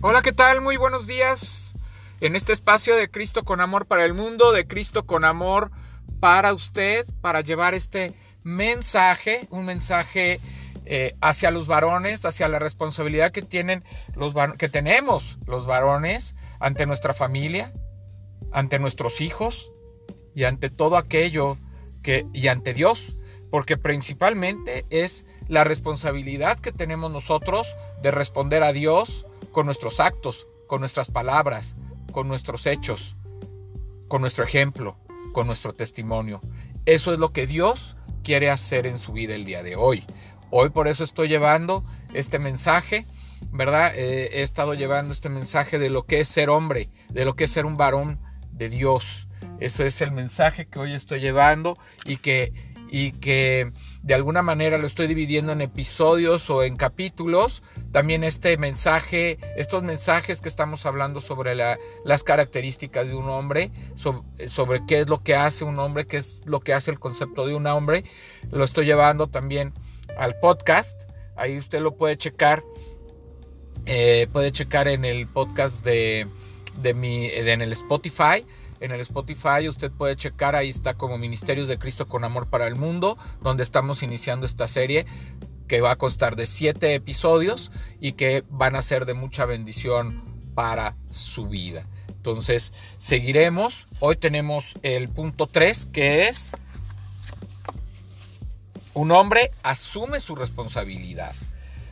Hola, ¿qué tal? Muy buenos días. En este espacio de Cristo con amor para el mundo, de Cristo con amor para usted, para llevar este mensaje, un mensaje eh, hacia los varones, hacia la responsabilidad que tienen los que tenemos los varones ante nuestra familia, ante nuestros hijos y ante todo aquello que y ante Dios, porque principalmente es la responsabilidad que tenemos nosotros de responder a Dios con nuestros actos, con nuestras palabras, con nuestros hechos, con nuestro ejemplo, con nuestro testimonio. Eso es lo que Dios quiere hacer en su vida el día de hoy. Hoy por eso estoy llevando este mensaje, ¿verdad? Eh, he estado llevando este mensaje de lo que es ser hombre, de lo que es ser un varón de Dios. Eso es el mensaje que hoy estoy llevando y que, y que de alguna manera lo estoy dividiendo en episodios o en capítulos. También este mensaje, estos mensajes que estamos hablando sobre las características de un hombre, sobre, qué es lo que hace un hombre, qué es lo que hace el concepto de un hombre, lo estoy llevando también al podcast. Ahí usted lo puede checar. Eh, puede checar en el podcast de, de mi, en el Spotify en el Spotify. Usted puede checar, ahí está como Ministerios de Cristo con Amor para el Mundo, donde estamos iniciando esta serie que va a constar de siete episodios y que van a ser de mucha bendición para su vida. Entonces, seguiremos. Hoy tenemos el punto 3, que es un hombre asume su responsabilidad.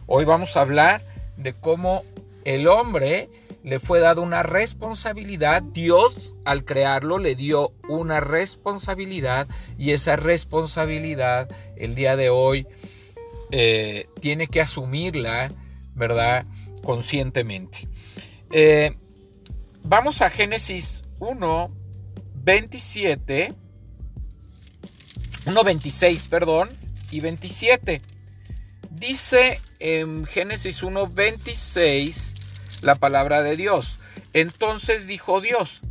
Hoy vamos a hablar de cómo el hombre le fue dado una responsabilidad. Dios al crearlo le dio una responsabilidad y esa responsabilidad el día de hoy eh, tiene que asumirla, ¿verdad? Conscientemente. Eh, vamos a Génesis 1, 27, 1, 26, perdón, y 27. Dice en Génesis 1, 26, la palabra de Dios. Entonces dijo Dios,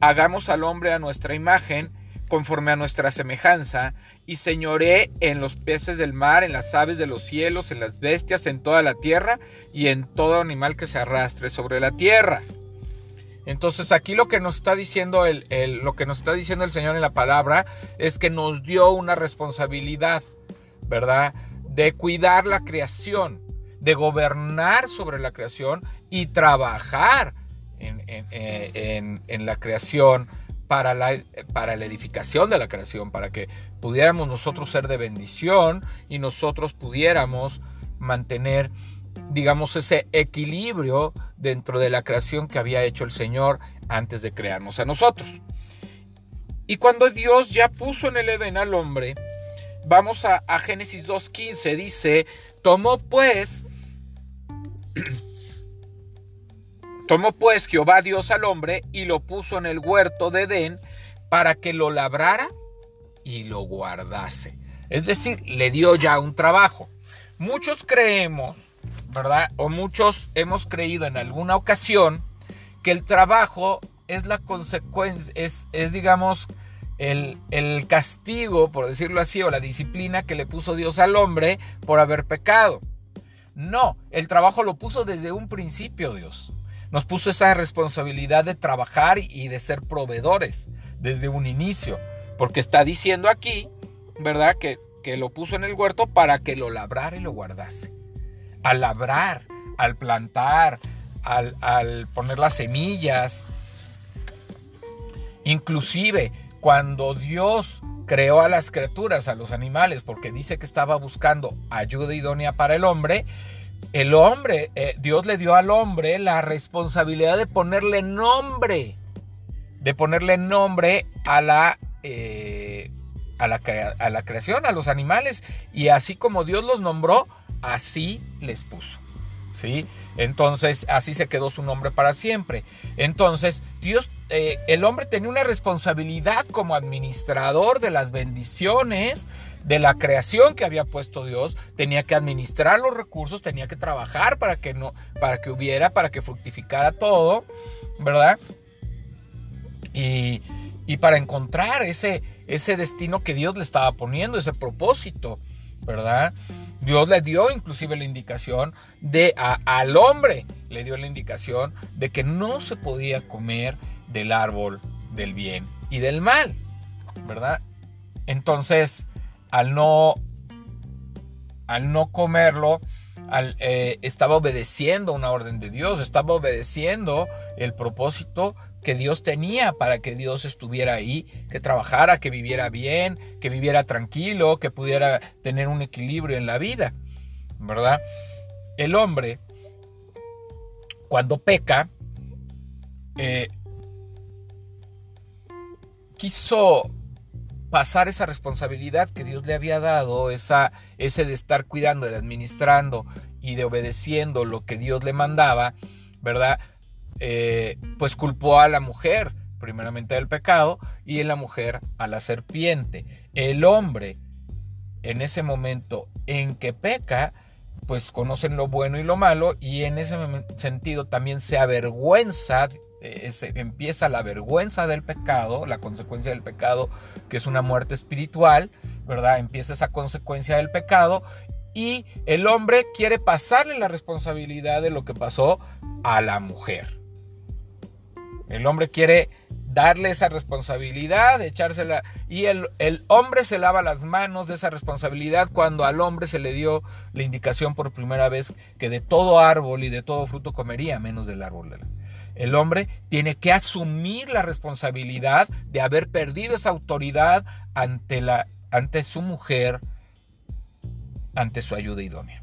hagamos al hombre a nuestra imagen, conforme a nuestra semejanza, y señoré en los peces del mar, en las aves de los cielos, en las bestias, en toda la tierra, y en todo animal que se arrastre sobre la tierra. Entonces aquí lo que nos está diciendo el, lo que nos está diciendo el Señor en la palabra es que nos dio una responsabilidad, ¿verdad? De cuidar la creación, de gobernar sobre la creación y trabajar en, la creación para la, para la edificación de la creación, para que pudiéramos nosotros ser de bendición y nosotros pudiéramos mantener, digamos, ese equilibrio dentro de la creación que había hecho el Señor antes de crearnos a nosotros. Y cuando Dios ya puso en el Edén al hombre, vamos a, a Génesis 2.15, dice, tomó pues Tomó pues Jehová Dios al hombre y lo puso en el huerto de Edén para que lo labrara y lo guardase. Es decir, le dio ya un trabajo. Muchos creemos, ¿verdad? O muchos hemos creído en alguna ocasión que el trabajo es la consecuencia, es, es digamos, el, el, castigo, por decirlo así, o la disciplina que le puso Dios al hombre por haber pecado. No, el trabajo lo puso desde un principio Dios. Nos puso esa responsabilidad de trabajar y de ser proveedores desde un inicio. Porque está diciendo aquí, ¿verdad? Que, que lo puso en el huerto para que lo labrara y lo guardase. Al labrar, al plantar, al, al poner las semillas. Inclusive cuando Dios creó a las criaturas, a los animales, porque dice que estaba buscando ayuda idónea para el hombre, el hombre, eh, Dios le dio al hombre la responsabilidad de ponerle nombre, de ponerle nombre a la, eh, a la, a la creación, a los animales, y así como Dios los nombró, así les puso. ¿Sí? Entonces, así se quedó su nombre para siempre. Entonces, Dios eh, el hombre tenía una responsabilidad como administrador de las bendiciones, de la creación que había puesto Dios, tenía que administrar los recursos, tenía que trabajar para que no, para que hubiera, para que fructificara todo, ¿verdad? Y, y para encontrar ese, ese destino que Dios le estaba poniendo, ese propósito, ¿verdad? Dios le dio inclusive la indicación de al hombre, le dio la indicación de que no se podía comer del árbol del bien y del mal, ¿verdad? Entonces, al no, al no comerlo, al, eh, estaba obedeciendo una orden de Dios, estaba obedeciendo el propósito que Dios tenía para que Dios estuviera ahí, que trabajara, que viviera bien, que viviera tranquilo, que pudiera tener un equilibrio en la vida, ¿verdad? El hombre, cuando peca, eh, quiso pasar esa responsabilidad que Dios le había dado, esa, ese de estar cuidando, de administrando y de obedeciendo lo que Dios le mandaba, ¿verdad? Eh, pues culpó a la mujer, primeramente del pecado, y en la mujer a la serpiente. El hombre, en ese momento en que peca, pues conocen lo bueno y lo malo, y en ese sentido también se avergüenza eh, empieza la vergüenza del pecado, la consecuencia del pecado, que es una muerte espiritual, ¿verdad? Empieza esa consecuencia del pecado y el hombre quiere pasarle la responsabilidad de lo que pasó a la mujer. El hombre quiere darle esa responsabilidad, echársela. Y el, hombre se lava las manos de esa responsabilidad cuando al hombre se le dio la indicación por primera vez que de todo árbol y de todo fruto comería, menos del árbol el hombre tiene que asumir la responsabilidad de haber perdido esa autoridad ante, la, ante su mujer, ante su ayuda idónea.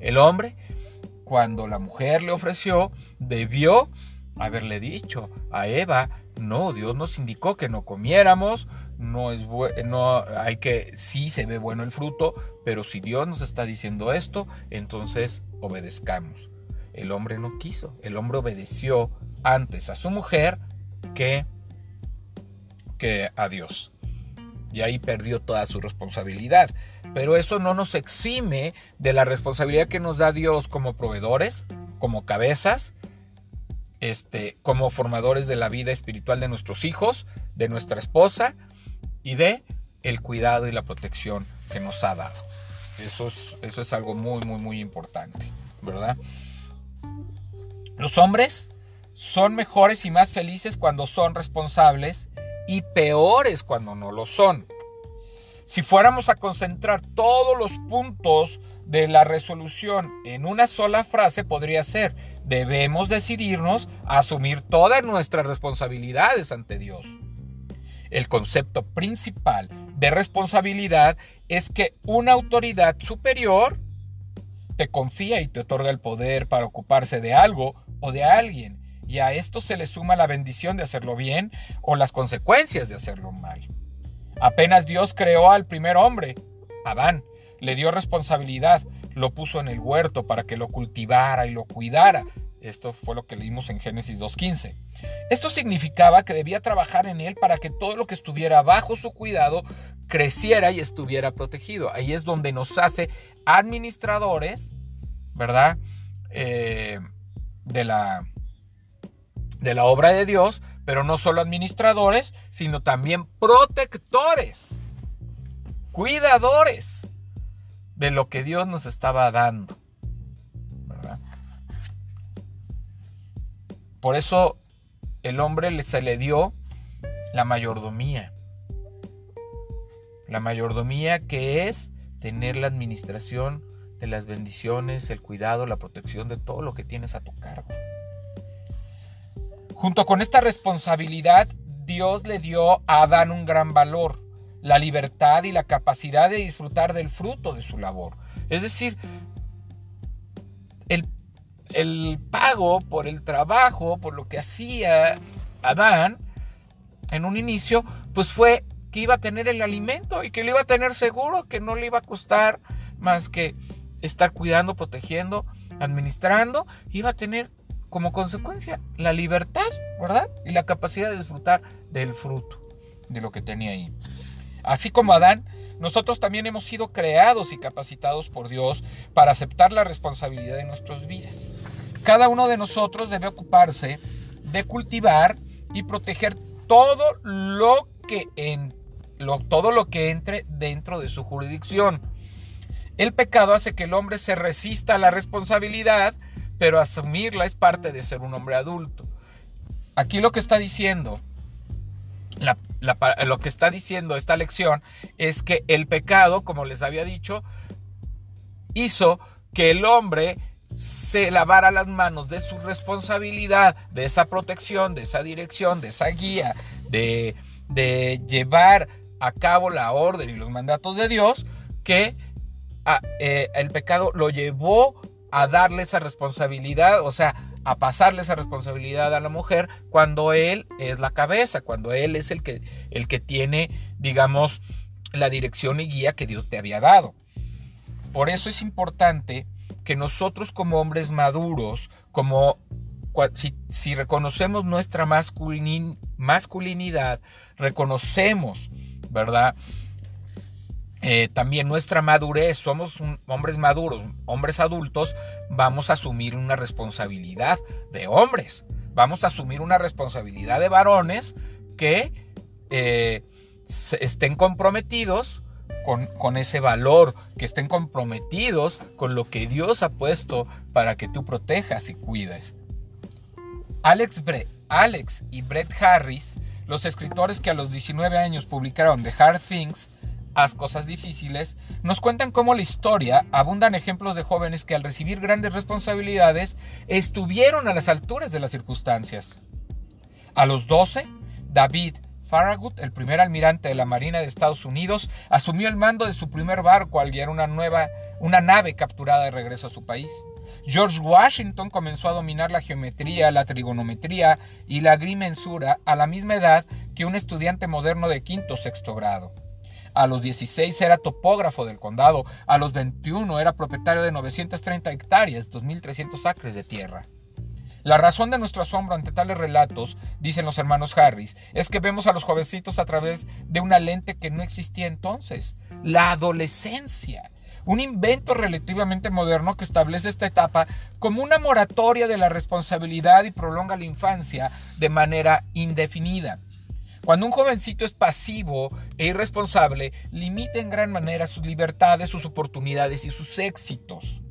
El hombre, cuando la mujer le ofreció, debió haberle dicho a Eva, no, Dios nos indicó que no comiéramos, no es no hay que sí se ve bueno el fruto, pero si Dios nos está diciendo esto, entonces obedezcamos. El hombre no quiso, el hombre obedeció antes a su mujer que, que a Dios. Y ahí perdió toda su responsabilidad. Pero eso no nos exime de la responsabilidad que nos da Dios como proveedores, como cabezas, este, como formadores de la vida espiritual de nuestros hijos, de nuestra esposa y de el cuidado y la protección que nos ha dado. Eso es, eso es algo muy, muy, muy importante, ¿verdad? Los hombres son mejores y más felices cuando son responsables y peores cuando no lo son. Si fuéramos a concentrar todos los puntos de la resolución en una sola frase, podría ser, debemos decidirnos a asumir todas nuestras responsabilidades ante Dios. El concepto principal de responsabilidad es que una autoridad superior te confía y te otorga el poder para ocuparse de algo o de alguien, y a esto se le suma la bendición de hacerlo bien o las consecuencias de hacerlo mal. Apenas Dios creó al primer hombre, Adán, le dio responsabilidad, lo puso en el huerto para que lo cultivara y lo cuidara. Esto fue lo que leímos en Génesis 2.15. Esto significaba que debía trabajar en él para que todo lo que estuviera bajo su cuidado creciera y estuviera protegido. Ahí es donde nos hace administradores, ¿verdad? Eh, de la, de la obra de Dios, pero no solo administradores, sino también protectores, cuidadores de lo que Dios nos estaba dando. Por eso el hombre se le dio la mayordomía. La mayordomía que es tener la administración de las bendiciones, el cuidado, la protección de todo lo que tienes a tu cargo. Junto con esta responsabilidad, Dios le dio a Adán un gran valor, la libertad y la capacidad de disfrutar del fruto de su labor. Es decir, el, el pago por el trabajo, por lo que hacía Adán en un inicio, pues fue que iba a tener el alimento y que lo iba a tener seguro, que no le iba a costar más que estar cuidando, protegiendo, administrando, iba a tener como consecuencia la libertad, ¿verdad? Y la capacidad de disfrutar del fruto de lo que tenía ahí. Así como Adán, nosotros también hemos sido creados y capacitados por Dios para aceptar la responsabilidad de nuestras vidas. Cada uno de nosotros debe ocuparse de cultivar y proteger todo lo que en, todo lo que entre dentro de su jurisdicción El pecado hace que el hombre se resista a la responsabilidad, pero asumirla es parte de ser un hombre adulto. Aquí lo que está diciendo, lo que está diciendo esta lección es que el pecado, como les había dicho, hizo que el hombre se lavara las manos de su responsabilidad, de esa protección, de esa dirección, de esa guía, de, de llevar a cabo la orden y los mandatos de Dios, que ah, eh, el pecado lo llevó a darle esa responsabilidad, o sea, a pasarle esa responsabilidad a la mujer cuando él es la cabeza, cuando él es el que, el que tiene, digamos, la dirección y guía que Dios te había dado. Por eso es importante que nosotros como hombres maduros, como si, reconocemos nuestra masculinidad, reconocemos, ¿verdad? Eh, también nuestra madurez, somos hombres maduros, hombres adultos, vamos a asumir una responsabilidad de hombres, vamos a asumir una responsabilidad de varones que eh, estén comprometidos con, ese valor, que estén comprometidos con lo que Dios ha puesto para que tú protejas y cuides. Alex, Alex y Brett Harris, los escritores que a los 19 años publicaron The Hard Things, Haz cosas difíciles, nos cuentan cómo la historia abundan ejemplos de jóvenes que al recibir grandes responsabilidades estuvieron a las alturas de las circunstancias. A los 12, David Farragut, el primer almirante de la Marina de Estados Unidos, asumió el mando de su primer barco al guiar una nueva una nave capturada de regreso a su país. George Washington comenzó a dominar la geometría, la trigonometría y la agrimensura a la misma edad que un estudiante moderno de quinto o sexto grado. A los 16 era topógrafo del condado, a los 21 era propietario de 930 hectáreas, 2.300 acres de tierra. La razón de nuestro asombro ante tales relatos, dicen los hermanos Harris, es que vemos a los jovencitos a través de una lente que no existía entonces, la adolescencia. Un invento relativamente moderno que establece esta etapa como una moratoria de la responsabilidad y prolonga la infancia de manera indefinida. Cuando un jovencito es pasivo e irresponsable, limita en gran manera sus libertades, sus oportunidades y sus éxitos.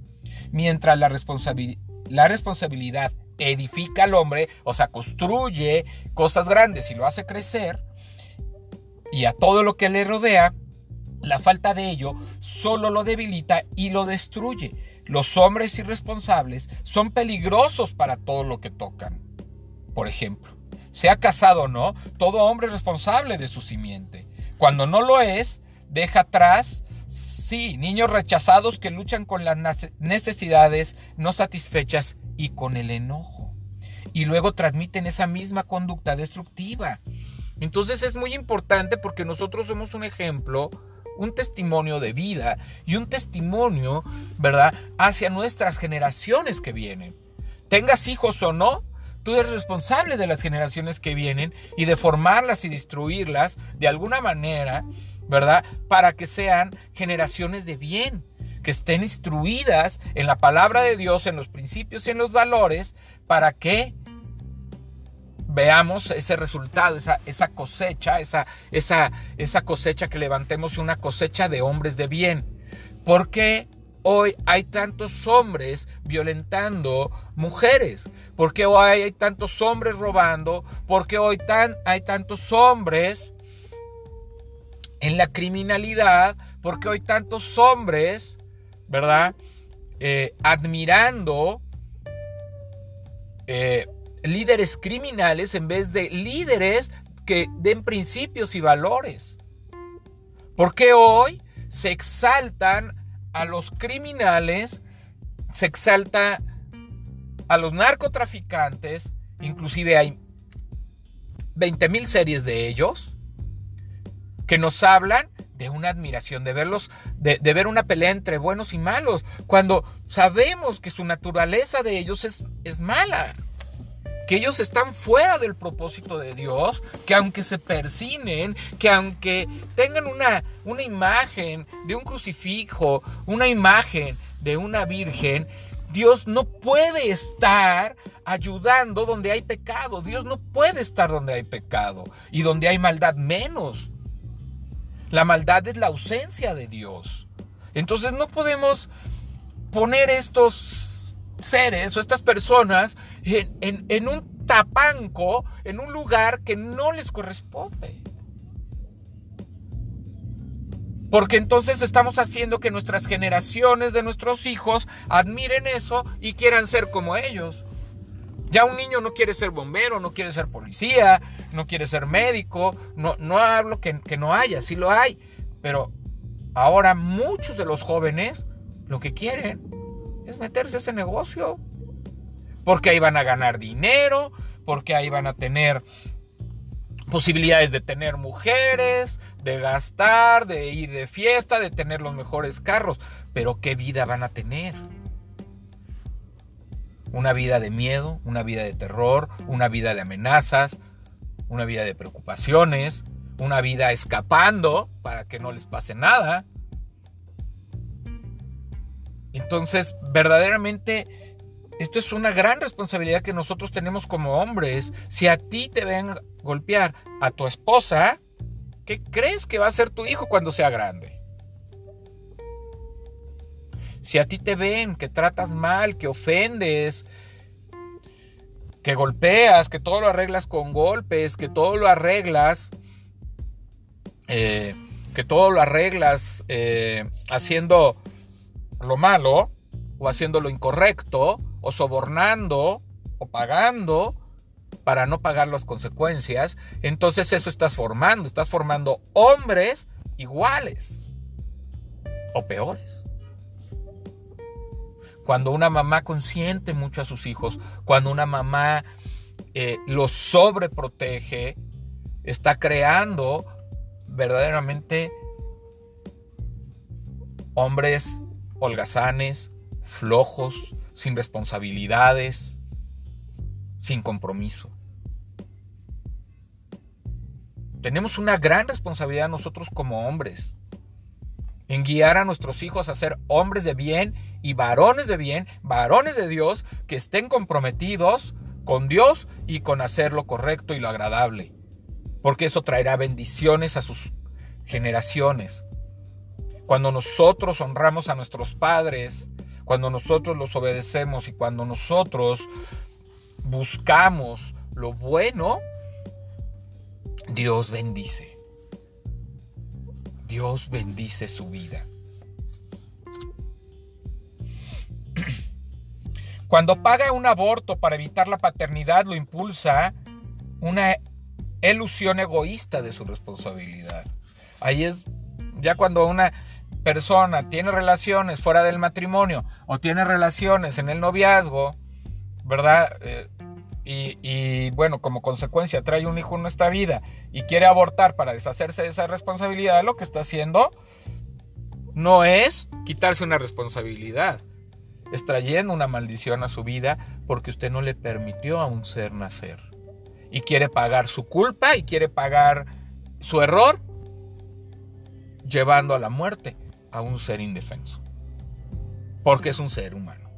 Mientras la, responsabilidad edifica al hombre, o sea, construye cosas grandes y lo hace crecer, y a todo lo que le rodea, la falta de ello solo lo debilita y lo destruye. Los hombres irresponsables son peligrosos para todo lo que tocan. Por ejemplo, sea casado o no, todo hombre es responsable de su simiente. Cuando no lo es, deja atrás, sí, niños rechazados que luchan con las necesidades no satisfechas y con el enojo. Y luego transmiten esa misma conducta destructiva. Entonces es muy importante porque nosotros somos un ejemplo, un testimonio de vida y un testimonio, ¿verdad?, hacia nuestras generaciones que vienen. Tengas hijos o no, tú eres responsable de las generaciones que vienen y de formarlas y destruirlas de alguna manera, ¿verdad?, para que sean generaciones de bien que estén instruidas en la palabra de Dios, en los principios y en los valores, para que veamos ese resultado, esa, esa cosecha, esa, esa, esa cosecha que levantemos una cosecha de hombres de bien. ¿Por qué hoy hay tantos hombres violentando mujeres? ¿Por qué hoy hay tantos hombres robando? ¿Por qué hoy tan, hay tantos hombres en la criminalidad? ¿Por qué hoy tantos hombres ¿verdad? Eh, admirando eh, líderes criminales en vez de líderes que den principios y valores. Porque hoy se exaltan a los criminales, se exalta a los narcotraficantes, inclusive hay 20 mil series de ellos, que nos hablan de una admiración, de verlos, de, ver una pelea entre buenos y malos, cuando sabemos que su naturaleza de ellos es, es mala, que ellos están fuera del propósito de Dios, que aunque se persinen, que aunque tengan una, una imagen de un crucifijo, una imagen de una virgen, Dios no puede estar ayudando donde hay pecado. Dios no puede estar donde hay pecado y donde hay maldad menos. La maldad es la ausencia de Dios. Entonces no podemos poner estos seres o estas personas en, un tapanco, en un lugar que no les corresponde. Porque entonces estamos haciendo que nuestras generaciones de nuestros hijos admiren eso y quieran ser como ellos. Ya un niño no quiere ser bombero, no quiere ser policía, no quiere ser médico. No, no hablo que, que no haya, sí lo hay. Pero ahora muchos de los jóvenes lo que quieren es meterse a ese negocio. Porque ahí van a ganar dinero, porque ahí van a tener posibilidades de tener mujeres, de gastar, de ir de fiesta, de tener los mejores carros. Pero ¿qué vida van a tener? Una vida de miedo, una vida de terror, una vida de amenazas, una vida de preocupaciones, una vida escapando para que no les pase nada. Entonces, verdaderamente esto es una gran responsabilidad que nosotros tenemos como hombres. Si a ti te ven golpear a tu esposa, ¿qué crees que va a ser tu hijo cuando sea grande? Si a ti te ven que tratas mal, que ofendes, que golpeas, que todo lo arreglas con golpes, que todo lo arreglas, eh, que todo lo arreglas eh, haciendo lo malo o haciendo lo incorrecto, o sobornando o pagando para no pagar las consecuencias, entonces eso estás formando, estás formando hombres iguales o peores. Cuando una mamá consiente mucho a sus hijos, cuando una mamá eh, los sobreprotege, está creando verdaderamente hombres holgazanes, flojos, sin responsabilidades, sin compromiso. Tenemos una gran responsabilidad nosotros como hombres en guiar a nuestros hijos a ser hombres de bien y varones de bien, varones de Dios, que estén comprometidos con Dios y con hacer lo correcto y lo agradable. Porque eso traerá bendiciones a sus generaciones. Cuando nosotros honramos a nuestros padres, cuando nosotros los obedecemos y cuando nosotros buscamos lo bueno, Dios bendice. Dios bendice su vida. Cuando paga un aborto para evitar la paternidad, lo impulsa una ilusión egoísta de su responsabilidad. Ahí es ya cuando una persona tiene relaciones fuera del matrimonio o tiene relaciones en el noviazgo, ¿verdad? Eh, y, bueno, como consecuencia trae un hijo en nuestra vida y quiere abortar para deshacerse de esa responsabilidad, lo que está haciendo no es quitarse una responsabilidad, es trayendo una maldición a su vida porque usted no le permitió a un ser nacer. Y quiere pagar su culpa y quiere pagar su error llevando a la muerte a un ser indefenso. Porque es un ser humano.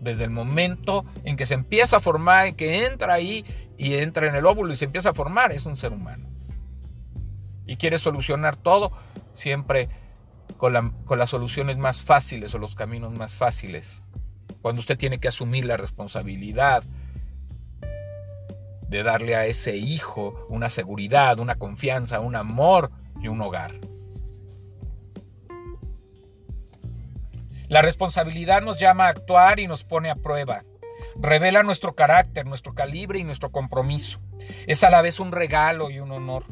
Desde el momento en que se empieza a formar, en que entra ahí y entra en el óvulo y se empieza a formar, es un ser humano. Y quiere solucionar todo siempre con, con las soluciones más fáciles o los caminos más fáciles. Cuando usted tiene que asumir la responsabilidad de darle a ese hijo una seguridad, una confianza, un amor y un hogar. La responsabilidad nos llama a actuar y nos pone a prueba. Revela nuestro carácter, nuestro calibre y nuestro compromiso. Es a la vez un regalo y un honor.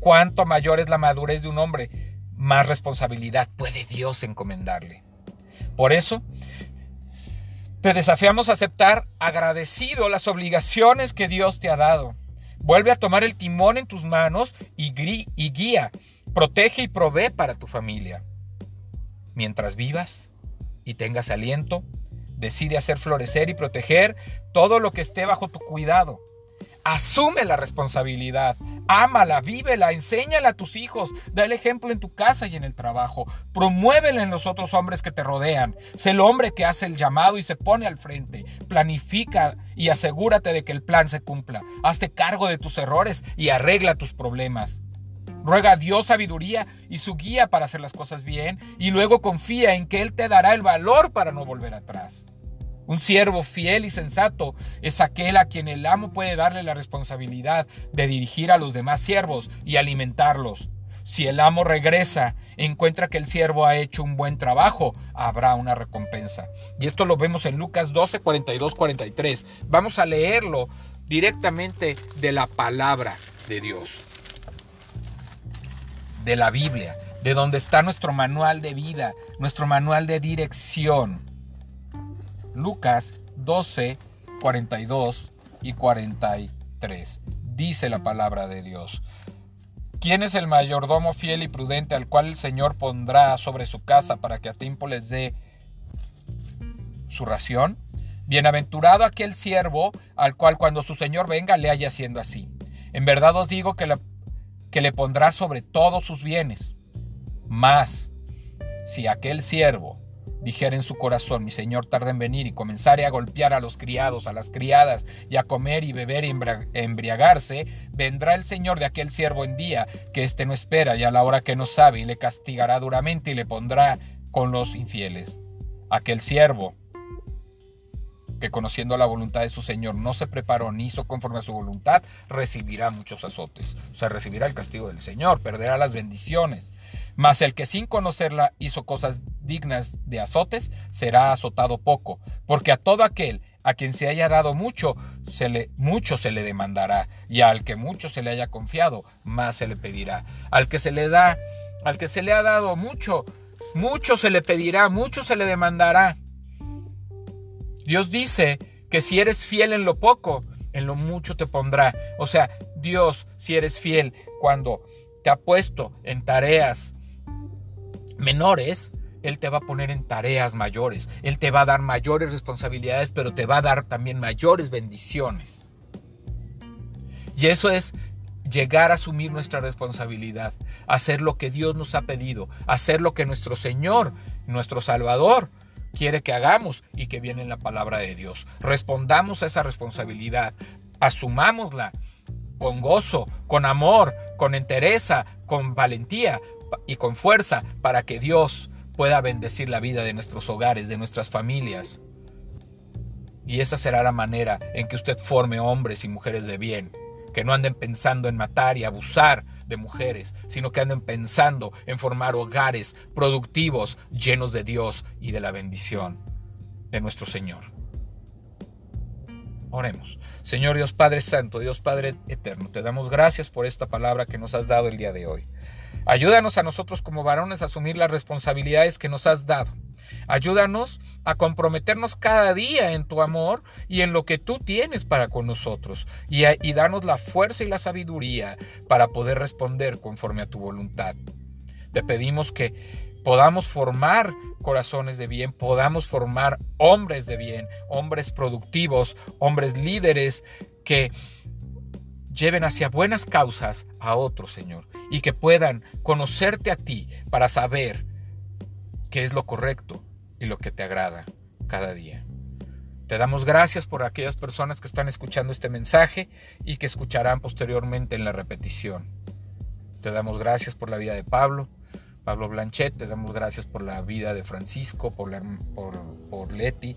Cuanto mayor es la madurez de un hombre, más responsabilidad puede Dios encomendarle. Por eso, te desafiamos a aceptar agradecido las obligaciones que Dios te ha dado. Vuelve a tomar el timón en tus manos y, y guía, protege y provee para tu familia. Mientras vivas, y tengas aliento, decide hacer florecer y proteger todo lo que esté bajo tu cuidado. Asume la responsabilidad, ámala, vívela, enséñala a tus hijos, da el ejemplo en tu casa y en el trabajo, promuévela en los otros hombres que te rodean, sé el hombre que hace el llamado y se pone al frente, planifica y asegúrate de que el plan se cumpla, hazte cargo de tus errores y arregla tus problemas. ruega a Dios sabiduría y su guía para hacer las cosas bien y luego confía en que Él te dará el valor para no volver atrás. Un siervo fiel y sensato es aquel a quien el amo puede darle la responsabilidad de dirigir a los demás siervos y alimentarlos. Si el amo regresa, encuentra que el siervo ha hecho un buen trabajo, habrá una recompensa. Y esto lo vemos en Lucas 12, 42, 43. Vamos a leerlo directamente de la palabra de Dios, de la Biblia, de donde está nuestro manual de vida, nuestro manual de dirección. Lucas 12, 42 y 43. Dice la palabra de Dios. ¿Quién es el mayordomo fiel y prudente al cual el Señor pondrá sobre su casa para que a tiempo les dé su ración? Bienaventurado aquel siervo al cual cuando su Señor venga le haya haciendo así. En verdad os digo que, que le pondrá sobre todos sus bienes. Mas, si aquel siervo dijera en su corazón, mi señor tarda en venir y comenzare a golpear a los criados, a las criadas, y a comer y beber y embriagarse, vendrá el señor de aquel siervo en día que éste no espera y a la hora que no sabe, y le castigará duramente y le pondrá con los infieles. Aquel siervo que conociendo la voluntad de su Señor no se preparó ni hizo conforme a su voluntad, recibirá muchos azotes. O sea, recibirá el castigo del Señor, perderá las bendiciones. Mas el que sin conocerla hizo cosas dignas de azotes, será azotado poco, porque a todo aquel a quien se haya dado mucho, se le, mucho se le demandará, y al que mucho se le haya confiado, más se le pedirá. Al que se le da, al que se le ha dado mucho, mucho se le pedirá, mucho se le demandará. Dios dice que si eres fiel en lo poco, en lo mucho te pondrá. O sea, Dios, si eres fiel cuando te ha puesto en tareas menores, Él te va a poner en tareas mayores, Él te va a dar mayores responsabilidades, pero te va a dar también mayores bendiciones. Y eso es llegar a asumir nuestra responsabilidad, hacer lo que Dios nos ha pedido, hacer lo que nuestro Señor, nuestro Salvador, quiere que hagamos y que viene en la palabra de Dios. Respondamos a esa responsabilidad, asumámosla con gozo, con amor, con entereza, con valentía, y con fuerza para que Dios pueda bendecir la vida de nuestros hogares, de nuestras familias. Y esa será la manera en que usted forme hombres y mujeres de bien, que no anden pensando en matar y abusar de mujeres, sino que anden pensando en formar hogares productivos, llenos de Dios y de la bendición de nuestro Señor. Oremos. Señor Dios Padre Santo, Dios Padre Eterno, te damos gracias por esta palabra que nos has dado el día de hoy. Ayúdanos a nosotros como varones a asumir las responsabilidades que nos has dado. Ayúdanos a comprometernos cada día en tu amor y en lo que tú tienes para con nosotros y, danos la fuerza y la sabiduría para poder responder conforme a tu voluntad. Te pedimos que podamos formar corazones de bien, podamos formar hombres de bien, hombres productivos, hombres líderes que lleven hacia buenas causas a otros, Señor, y que puedan conocerte a ti para saber qué es lo correcto y lo que te agrada cada día. Te damos gracias por aquellas personas que están escuchando este mensaje y que escucharán posteriormente en la repetición. Te damos gracias por la vida de Pablo, Pablo Blanchet, te damos gracias por la vida de Francisco, por, por, Leti,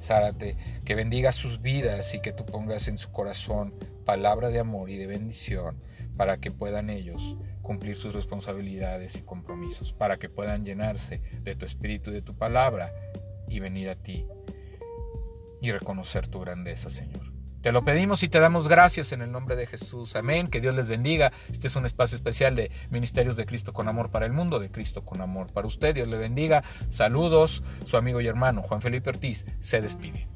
Zárate, que bendiga sus vidas y que tú pongas en su corazón palabra de amor y de bendición para que puedan ellos cumplir sus responsabilidades y compromisos, para que puedan llenarse de tu espíritu y de tu palabra y venir a ti y reconocer tu grandeza, Señor. Te lo pedimos y te damos gracias en el nombre de Jesús. Amén. Que Dios les bendiga. Este es un espacio especial de Ministerios de Cristo con Amor para el Mundo, de Cristo con Amor para usted. Dios le bendiga. Saludos. Su amigo y hermano Juan Felipe Ortiz se despide.